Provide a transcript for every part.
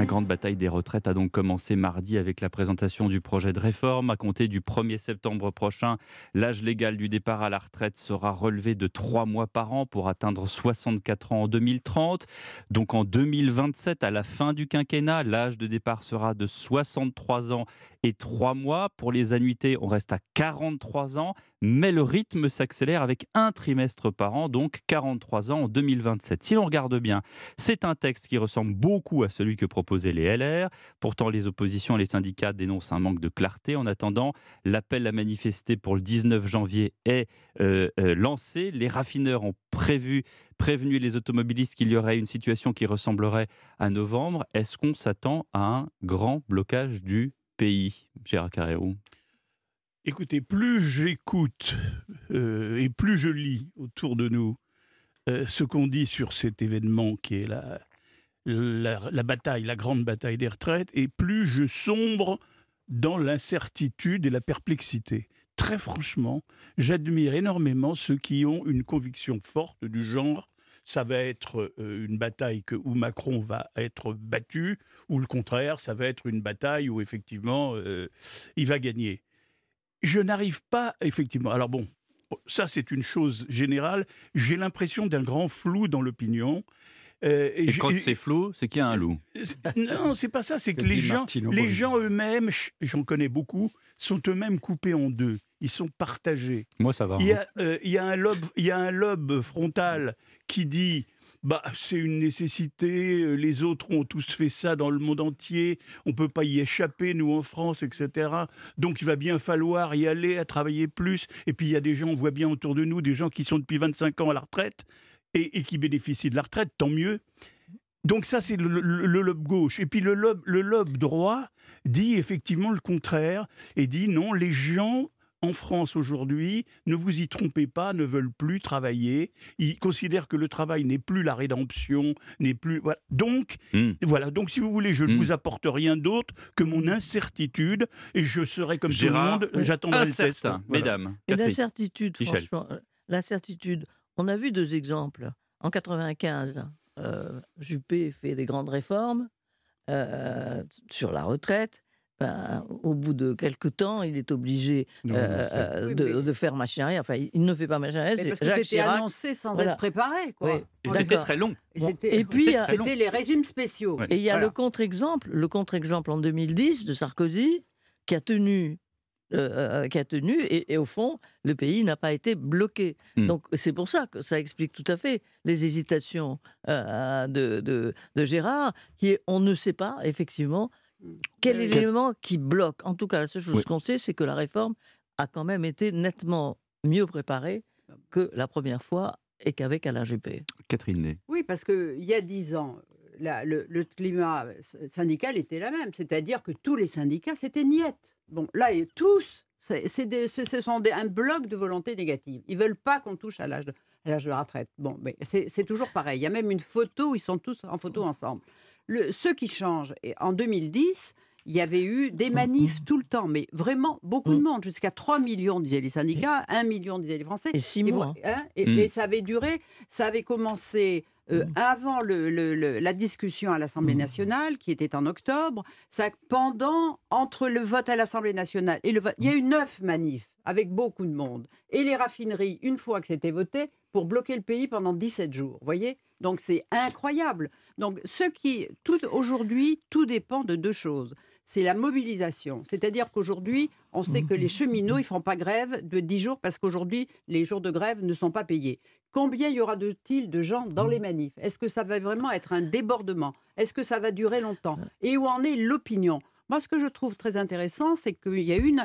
La grande bataille des retraites a donc commencé mardi avec la présentation du projet de réforme. À compter du 1er septembre prochain, l'âge légal du départ à la retraite sera relevé de 3 mois par an pour atteindre 64 ans en 2030. Donc en 2027, à la fin du quinquennat, l'âge de départ sera de 63 ans et 3 mois. Pour les annuités, on reste à 43 ans, mais le rythme s'accélère avec un trimestre par an, donc 43 ans en 2027. Si l'on regarde bien, c'est un texte qui ressemble beaucoup à celui que proposaient les LR. Pourtant, les oppositions et les syndicats dénoncent un manque de clarté. En attendant, l'appel à manifester pour le 19 janvier est euh, euh, lancé. Les raffineurs ont prévu, prévenu les automobilistes qu'il y aurait une situation qui ressemblerait à novembre. Est-ce qu'on s'attend à un grand blocage du pays, Gérard Carrérou Écoutez, plus j'écoute euh, et plus je lis autour de nous ce qu'on dit sur cet événement qui est la, la, bataille, la grande bataille des retraites, et plus je sombre dans l'incertitude et la perplexité. Très franchement, j'admire énormément ceux qui ont une conviction forte du genre ça va être euh, une bataille que, où Macron va être battu, ou le contraire, ça va être une bataille où effectivement euh, il va gagner. Je n'arrive pas, effectivement. Alors bon, ça c'est une chose générale. J'ai l'impression d'un grand flou dans l'opinion. Euh, et, quand c'est flou, c'est qu'il y a un loup. Non, c'est pas ça. C'est que les gens, les gens eux-mêmes, j'en connais beaucoup, sont eux-mêmes coupés en deux. Ils sont partagés. Moi, ça va. Il y a, hein. euh, il y a un lobe, il y a un lobe frontal qui dit bah, c'est une nécessité, euh, les autres ont tous fait ça dans le monde entier, on ne peut pas y échapper, nous en France, etc. Donc il va bien falloir y aller, à travailler plus. Et puis il y a des gens, on voit bien autour de nous, des gens qui sont depuis 25 ans à la retraite, et, qui bénéficient de la retraite, tant mieux. Donc ça, c'est le, lobe gauche. Et puis le lobe, le lobe droit dit effectivement le contraire et dit non, les gens en France aujourd'hui, ne vous y trompez pas, ne veulent plus travailler. Ils considèrent que le travail n'est plus la rédemption, n'est plus. Donc, hmm. voilà. Donc, si vous voulez, je ne hmm. vous apporte rien d'autre que mon incertitude et je serai comme tout le monde. J'attendrai le test. Mesdames. L'incertitude, franchement, euh, l'incertitude. On a vu deux exemples. En 95, euh, Juppé fait des grandes réformes euh, sur la retraite. Ben, au bout de quelques temps, il est obligé euh, euh, de, faire machine arrière. Enfin, il ne fait pas machine arrière. Parce que c'était annoncé sans être préparé. Quoi. Et c'était très long. Et, puis, c'était les régimes spéciaux. Et il y a le contre-exemple, le contre-exemple en 2010 de Sarkozy, qui a tenu euh, qui a tenu, et, au fond, le pays n'a pas été bloqué. Hmm. Donc c'est pour ça que ça explique tout à fait les hésitations de, de, de, Gérard, qui est, on ne sait pas effectivement quel est l'élément qui bloque? En tout cas, la seule chose qu'on sait, c'est que la réforme a quand même été nettement mieux préparée que la première fois et qu'avec Alain Juppé. Catherine Ney. Oui, parce qu'il y a dix ans, le, climat syndical était la même. C'est-à-dire que tous les syndicats, c'était niette. Bon, là, tous, c'est ce sont des, un bloc de volonté négative. Ils veulent pas qu'on touche à l'âge de, de la retraite. Bon, mais c'est toujours pareil. Il y a même une photo où ils sont tous en photo ensemble ce qui change, et en 2010, il y avait eu des manifs tout le temps, mais vraiment beaucoup de mm. monde, jusqu'à 3 millions, disaient les syndicats, 1 million, disaient les Français. Et 6 mois. Hein, et, mm. ça avait duré, ça avait commencé euh, avant la discussion à l'Assemblée nationale, qui était en octobre, ça, pendant, entre le vote à l'Assemblée nationale et le vote, il y a eu neuf manifs avec beaucoup de monde. Et les raffineries, une fois que c'était voté, pour bloquer le pays pendant 17 jours. Vous voyez? Donc c'est incroyable. Donc ce qui, aujourd'hui, tout dépend de deux choses. C'est la mobilisation. C'est-à-dire qu'aujourd'hui, on sait que les cheminots, ils font pas grève de 10 jours parce qu'aujourd'hui, les jours de grève ne sont pas payés. Combien y aura-t-il de gens dans les manifs? Est-ce que ça va vraiment être un débordement? Est-ce que ça va durer longtemps? Et où en est l'opinion? Moi, ce que je trouve très intéressant, c'est qu'il y a eu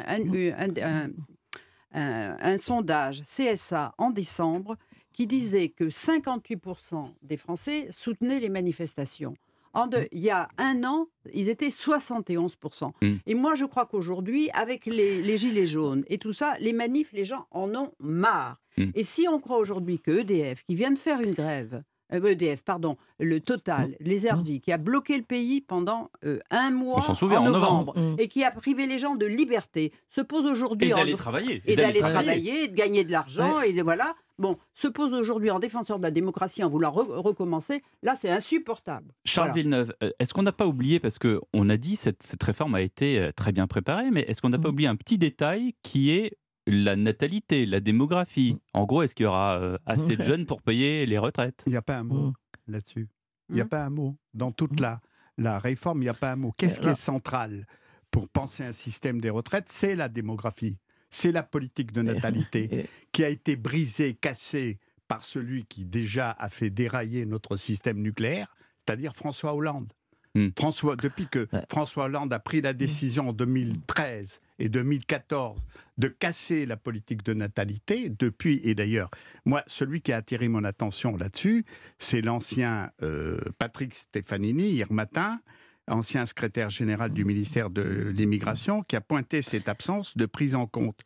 un, sondage CSA en décembre qui disait que 58% des Français soutenaient les manifestations. En mmh. il y a un an, ils étaient 71%. Mmh. Et moi, je crois qu'aujourd'hui, avec les, gilets jaunes et tout ça, les manifs, les gens en ont marre. Mmh. Et si on croit aujourd'hui que EDF, qui vient de faire une grève, EDF, euh, pardon, le Total, les RD, qui a bloqué le pays pendant euh, un mois en, novembre, et qui a privé les gens de liberté, se pose aujourd'hui et d'aller travailler et, d'aller travailler, et de gagner de l'argent et de voilà bon, se pose aujourd'hui en défenseur de la démocratie en voulant recommencer, là, c'est insupportable. Charles Villeneuve, euh, est-ce qu'on n'a pas oublié, parce qu'on a dit cette, cette réforme a été euh, très bien préparée, mais est-ce qu'on n'a pas mmh. oublié un petit détail qui est la natalité, la démographie? Mmh. En gros, est-ce qu'il y aura euh, assez de jeunes pour payer les retraites? Il n'y a pas un mot là-dessus. Il n'y a pas un mot. Dans toute la, la réforme, il n'y a pas un mot. Qu'est-ce qui est central pour penser un système des retraites? C'est la démographie c'est la politique de natalité qui a été brisée, cassée par celui qui déjà a fait dérailler notre système nucléaire, c'est-à-dire François Hollande. Hmm. François, depuis que François Hollande a pris la hmm. décision en 2013 et 2014 de casser la politique de natalité, depuis, et d'ailleurs, moi, celui qui a attiré mon attention là-dessus, c'est l'ancien euh, Patrick Stefanini, hier matin, ancien secrétaire général du ministère de l'Immigration, qui a pointé cette absence de prise en compte.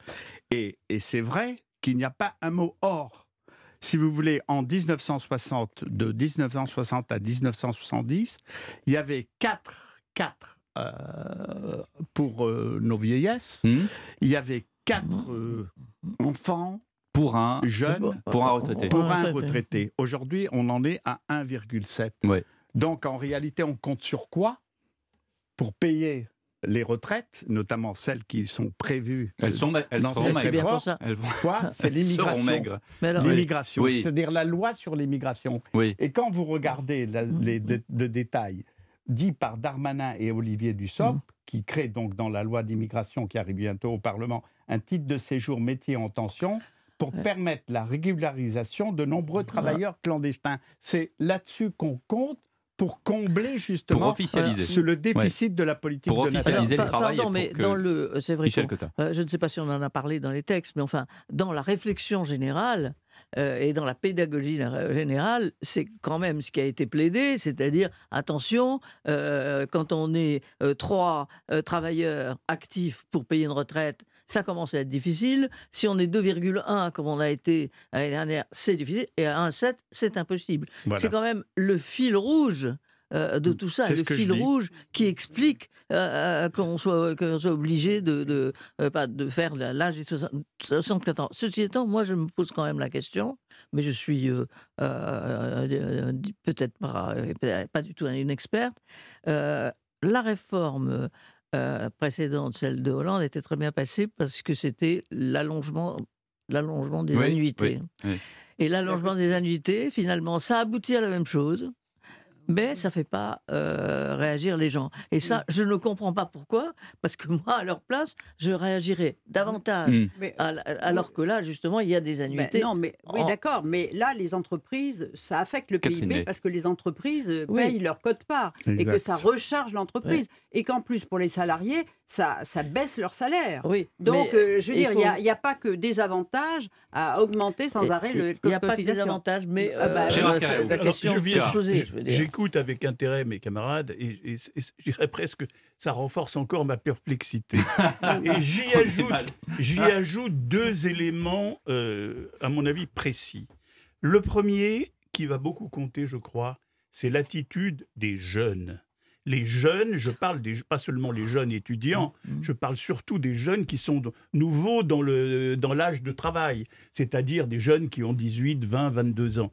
Et, c'est vrai qu'il n'y a pas un mot or. Si vous voulez, en 1960, de 1960 à 1970, il y avait quatre, quatre euh, pour euh, nos vieillesses. Hmm. Il y avait quatre euh, enfants pour un jeune, pour un retraité. Pour un retraité. Aujourd'hui, on en est à 1,7. Ouais. Donc en réalité, on compte sur quoi? Pour payer les retraites, notamment celles qui sont prévues. Elles sont, elles dans seront maigres. Elles vont... Quoi? C'est l'immigration. L'immigration, c'est-à-dire la loi sur l'immigration. Oui. Et quand vous regardez les de, détails dits par Darmanin et Olivier Dussopt, mm. qui créent donc dans la loi d'immigration qui arrive bientôt au Parlement un titre de séjour métier en tension pour permettre la régularisation de nombreux travailleurs clandestins. C'est là-dessus qu'on compte pour combler justement pour officialiser. le déficit de la politique pour officialiser le travail. Pardon, mais dans le, c'est vrai. Euh, je ne sais pas si on en a parlé dans les textes, mais enfin, dans la réflexion générale. Euh, et dans la pédagogie générale, c'est quand même ce qui a été plaidé, c'est-à-dire attention, euh, quand on est trois travailleurs actifs pour payer une retraite, ça commence à être difficile. Si on est 2,1 comme on a été l'année dernière, c'est difficile. Et à 1,7, c'est impossible. C'est quand même le fil rouge. Euh, de tout ça, le fil rouge qui explique euh, euh, qu'on soit, soit, obligé de, de, de faire l'âge de 64 ans. Ceci étant, moi, je me pose quand même la question, mais je suis peut-être pas, pas, du tout une experte. la réforme euh, précédente, celle de Hollande, était très bien passée parce que c'était l'allongement, l'allongement des annuités. Et l'allongement des annuités, finalement, ça aboutit à la même chose mais ça ne fait pas euh, réagir les gens. Et ça, je ne comprends pas pourquoi, parce que moi, à leur place, je réagirais davantage. Mm. alors que là, justement, il y a des annuités. non, mais oui, d'accord, mais là, les entreprises, ça affecte le PIB parce que les entreprises payent leur code-part et que ça recharge l'entreprise. Et qu'en plus, pour les salariés, ça, ça baisse leur salaire. Oui, Donc, euh, je veux dire, il n'y a, pas que des avantages à augmenter sans arrêt le Il n'y a pas que des avantages, mais ah bah, euh, la question J'écoute avec intérêt mes camarades et, je dirais presque ça renforce encore ma perplexité. et j'y ajoute, j'y ajoute deux éléments, euh, à mon avis, précis. Le premier, qui va beaucoup compter, je crois, c'est l'attitude des jeunes les jeunes, je parle des, pas seulement les jeunes étudiants, mmh, mmh. je parle surtout des jeunes qui sont nouveaux dans l'âge dans de travail, c'est-à-dire des jeunes qui ont 18, 20, 22 ans.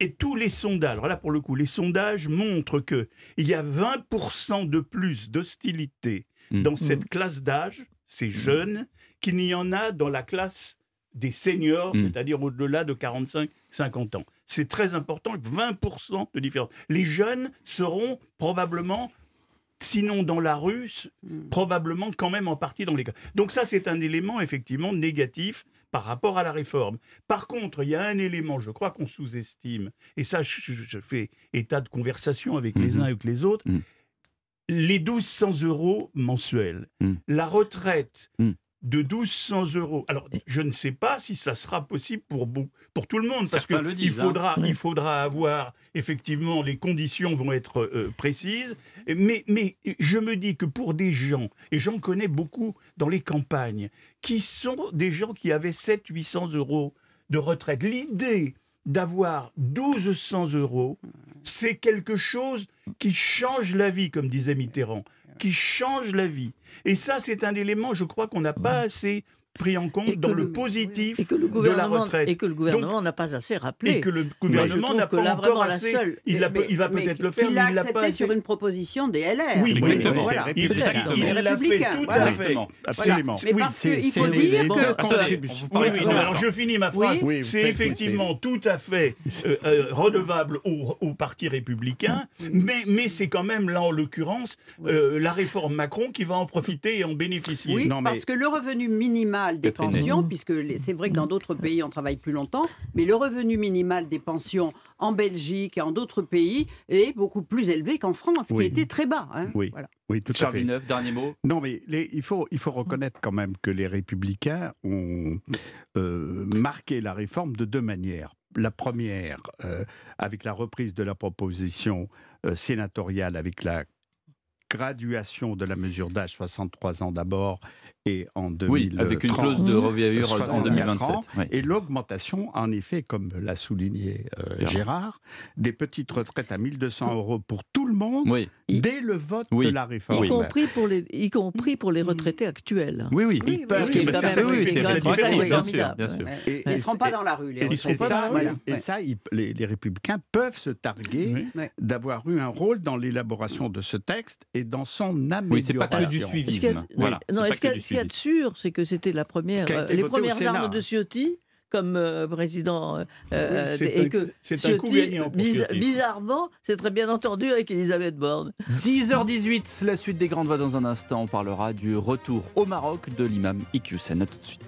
Et tous les sondages, alors là pour le coup, les sondages montrent qu'il y a 20% de plus d'hostilité mmh. dans cette classe d'âge, ces jeunes, qu'il n'y en a dans la classe des seniors, c'est-à-dire au-delà de 45-50 ans. C'est très important, 20% de différence. Les jeunes seront probablement sinon dans la rue, hmm. probablement quand même en partie dans les cas. Donc ça, c'est un élément effectivement négatif par rapport à la réforme. Par contre, il y a un élément, je crois qu'on sous-estime, et ça, je, fais état de conversation avec les mhm. uns et avec les autres, hmm. les 1200 euros mensuels, hmm. la retraite de 1200 euros. Alors, je ne sais pas si ça sera possible pour, pour tout le monde, parce qu'il hein. faudra, il faudra avoir, effectivement, les conditions vont être euh, précises, mais, mais je me dis que pour des gens, et j'en connais beaucoup dans les campagnes, qui sont des gens qui avaient 700-800 euros de retraite, l'idée d'avoir 1200 euros, c'est quelque chose qui change la vie, comme disait Mitterrand qui change la vie. Et ça, c'est un élément, je crois, qu'on n'a pas assez pris en compte dans le, le- positif Et que le de la retraite. et que le gouvernement n'a pas assez rappelé. Et que le gouvernement n'a pas là, encore vraiment, la assez. seule- il, il va peut-être le faire, qu'il mais il l'a accepté pas assez. sur une proposition des LR. Oui, Oui, exactement. Voilà. Il l'a fait républicains, tout voilà. à fait. Absolument. Mais Oui, parce qu'il faut dire Bon, que... deux attendez, contributions. Oui, oui, non, Attends, alors je finis ma phrase. C'est effectivement tout à fait euh, euh, redevable au, Parti républicain, mais, c'est quand même, là en l'occurrence, euh, la réforme Macron qui va en profiter et en bénéficier. Oui, parce que le revenu minimal des pensions, puisque les- c'est vrai que dans d'autres pays on travaille plus longtemps, mais le revenu minimal des pensions en Belgique et en d'autres pays est beaucoup plus élevé qu'en France, Oui. qui était très bas. hein. Oui, Voilà. oui, tout à Charles fait. Villeneuve, dernier mot. Non, mais les- il, faut, il faut reconnaître quand même que les républicains ont euh, marqué la réforme de deux manières. La première, euh, avec la reprise de la proposition euh, sénatoriale, avec la graduation de la mesure d'âge 63 ans d'abord et en 2030. Oui, avec une clause de revieur en 64 2027. ans, oui. Et l'augmentation, en effet, comme l'a souligné euh, Gérard. Des petites retraites à 1200 euros pour tout le monde Oui, dès le vote Oui. de la réforme. y, compris pour les, y compris pour les retraités actuels. oui, oui. Oui, Parce Ils ne seront pas dans la rue, les Et, et ça, Voilà. et Ouais. ça, ils- les, les républicains peuvent se targuer Oui. d'avoir eu un rôle dans l'élaboration de ce texte et dans son amélioration. Oui, c'est pas que du suivisme. Voilà, non, qu'il y a- du ce qu'il y a de sûr, c'est que c'était la première, euh, les premières armes de Ciotti comme euh, président. euh, c'est et un- que un coup gagnant biz- bizarrement, c'est très bien entendu avec Elisabeth Borne. 10h18, la suite des grandes voix dans un instant. On parlera du retour au Maroc de l'imam Iqiyoussen. Tout de suite.